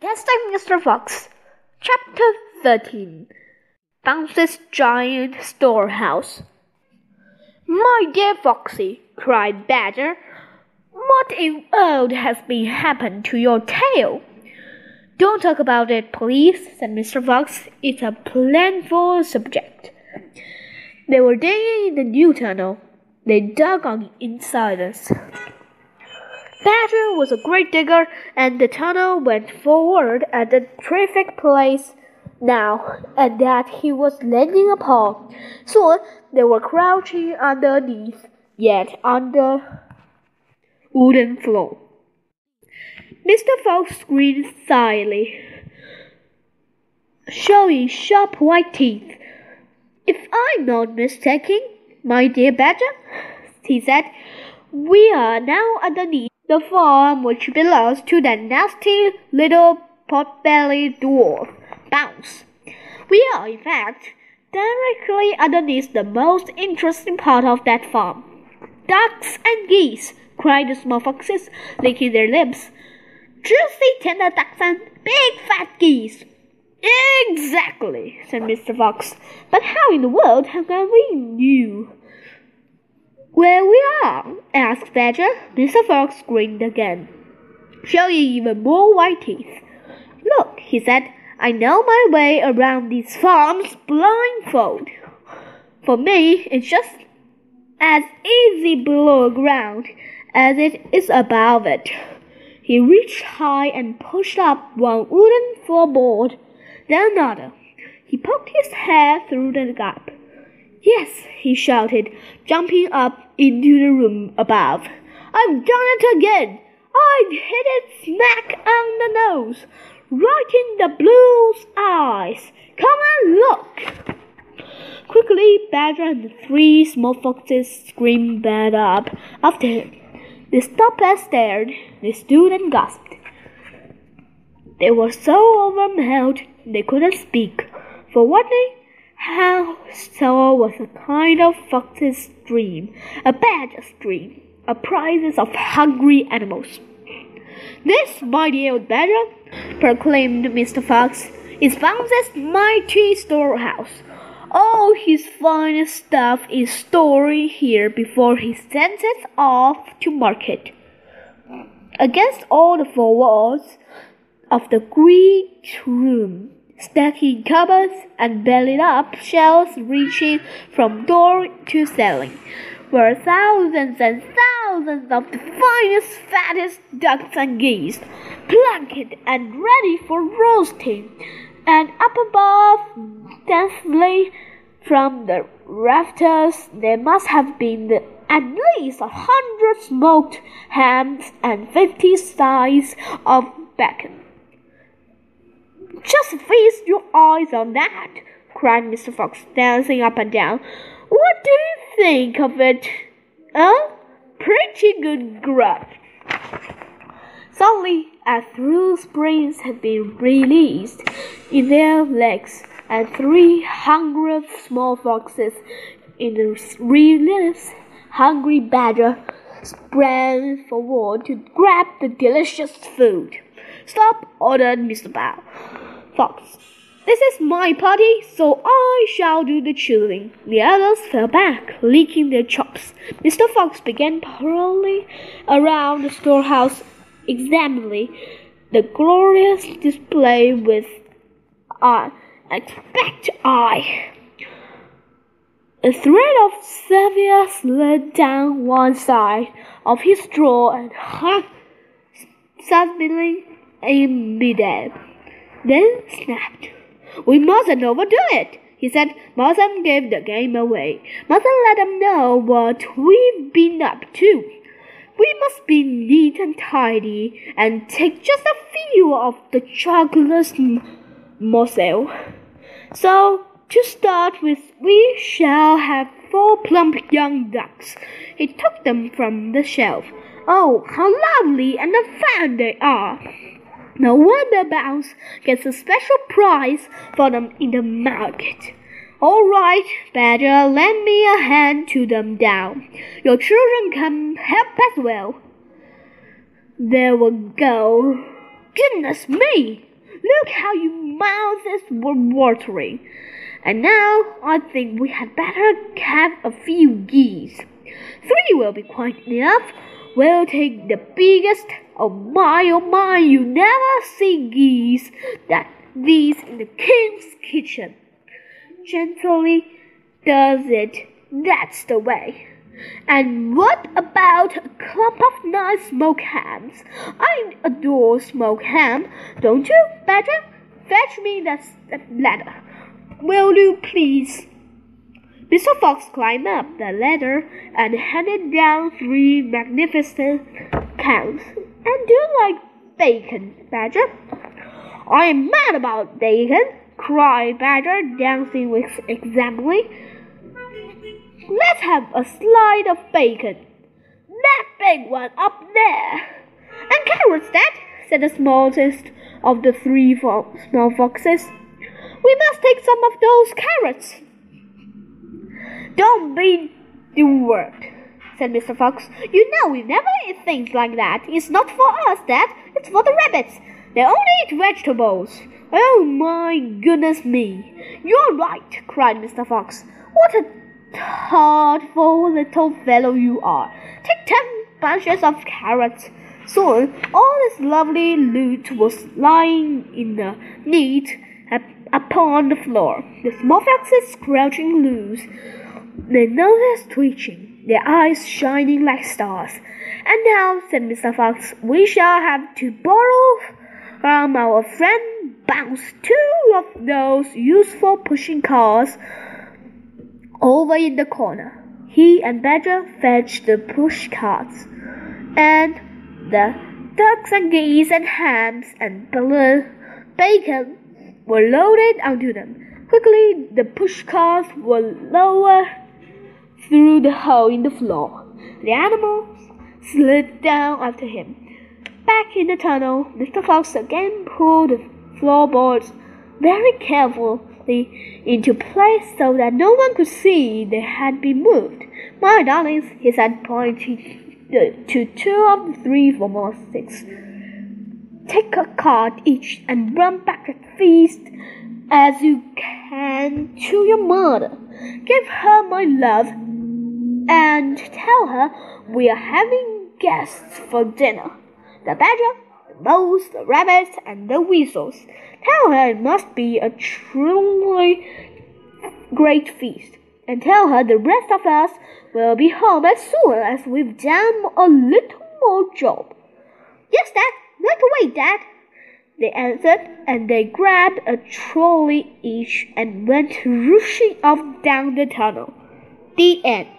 Testing Mr. Fox. Chapter 13 Bunce's Giant Storehouse. My dear Foxy, cried Badger, what in world has been happened to your tail? Don't talk about it, please, said Mr. Fox. It's a painful subject. They were digging in the new tunnel. They dug on the insiders. Badger was a great digger, and the tunnel went forward at a terrific pace now, and that he was landing upon. Soon they were crouching underneath, yet on the wooden floor. Mr. Fox screamed silently, showing sharp white teeth. If I'm not mistaken, my dear Badger, he said, we are now underneath the farm which belongs to that nasty little pot-bellied dwarf, Bunce. We are, in fact, directly underneath the most interesting part of that farm. Ducks and geese, cried the small foxes, licking their lips. Juicy tender ducks and big fat geese. Exactly, said Mr. Fox. But how in the world have we knew? Where we are? asked Badger. Mr. Fox grinned again, showing even more white teeth. Look, he said, I know my way around these farms blindfold. For me, it's just as easy below ground as it is above it. He reached high and pushed up one wooden floorboard, then another. He poked his head through the gap. Yes, he shouted, jumping up into the room above. I've done it again. I've hit it smack on the nose, right in the blue's eyes. Come and look. Quickly, Badger and the three small foxes screamed bad up after him. They stopped and stared. They stood and gasped. They were so overwhelmed they couldn't speak. For one thing, how so was a kind of fox's dream, a badger's dream, a prize of hungry animals. This, dear old badger, proclaimed Mr. Fox, is Bunce's mighty storehouse. All his finest stuff is stored here before he sends it off to market. Against all the four walls of the great room stacking cupboards and bellied up shelves reaching from door to ceiling, were thousands and thousands of the finest, fattest ducks and geese, plucked and ready for roasting, and up above, densely from the rafters, there must have been the, at least a hundred smoked hams and fifty sides of bacon. Just feast your eyes on that, cried Mr. Fox, dancing up and down. What do you think of it? Huh? Pretty good grub. Suddenly, as three springs had been released in their legs, and three hundred small foxes in the release, hungry badger sprang forward to grab the delicious food. Stop, ordered Mr. Bow. Fox. This is my party, so I shall do the chewing. The others fell back, licking their chops. Mr. Fox began prowling around the storehouse, examining the glorious display with an expect eye. A thread of salvia slid down one side of his jaw and hung suddenly in midair then snapped. We mustn't overdo it, he said. Mustn't give the game away. Mustn't let them know what we've been up to. We must be neat and tidy and take just a few of the chocolate morsel. So, to start with, we shall have four plump young ducks. He took them from the shelf. Oh, how lovely and fat they are! No wonder Bunce gets a special prize for them in the market. All right, Badger, lend me a hand to them down. Your children can help as well. There we go. Goodness me! Look how your mouths were watering. And now I think we had better have a few geese. Three will be quite enough. We'll take the biggest. Oh my, oh my, you never see geese that these in the king's kitchen. Gently does it. That's the way. And what about a clump of nice smoked hams? I adore smoked ham, don't you, Badger? Fetch me that ladder. Will you please? Mr. Fox climbed up the ladder and handed down three magnificent cans. And do you like bacon, Badger? I am mad about bacon, cried Badger, dancing with example. Let's have a slide of bacon. That big one up there. And carrots, Dad, said the smallest of the three fo small foxes. We must take some of those carrots. Don't be word, said Mr. Fox. You know we never eat things like that. It's not for us, Dad. It's for the rabbits. They only eat vegetables. Oh my goodness me. You're right, cried Mr. Fox. What a thoughtful little fellow you are. Take ten bunches of carrots. Soon all this lovely loot was lying in a neat upon the floor. The small foxes crouching loose. They noses twitching, their eyes shining like stars. And now, said Mr. Fox, we shall have to borrow from our friend Bunce two of those useful pushing cars over in the corner. He and Badger fetched the push carts, and the ducks and geese and hams and bacon were loaded onto them. Quickly, the push carts were lowered through the hole in the floor. The animals slid down after him. Back in the tunnel, Mr. Fox again pulled the floorboards very carefully into place so that no one could see they had been moved. My darlings, he said, pointing to two of the three more six. Take a card each and run back as fast as you can to your mother. Give her my love and tell her we are having guests for dinner. The badger, the mouse, the rabbits, and the weasels. Tell her it must be a truly great feast. And tell her the rest of us will be home as soon as we've done a little more job. Yes, Dad. Right away, Dad. They answered, and they grabbed a trolley each and went rushing off down the tunnel. The end.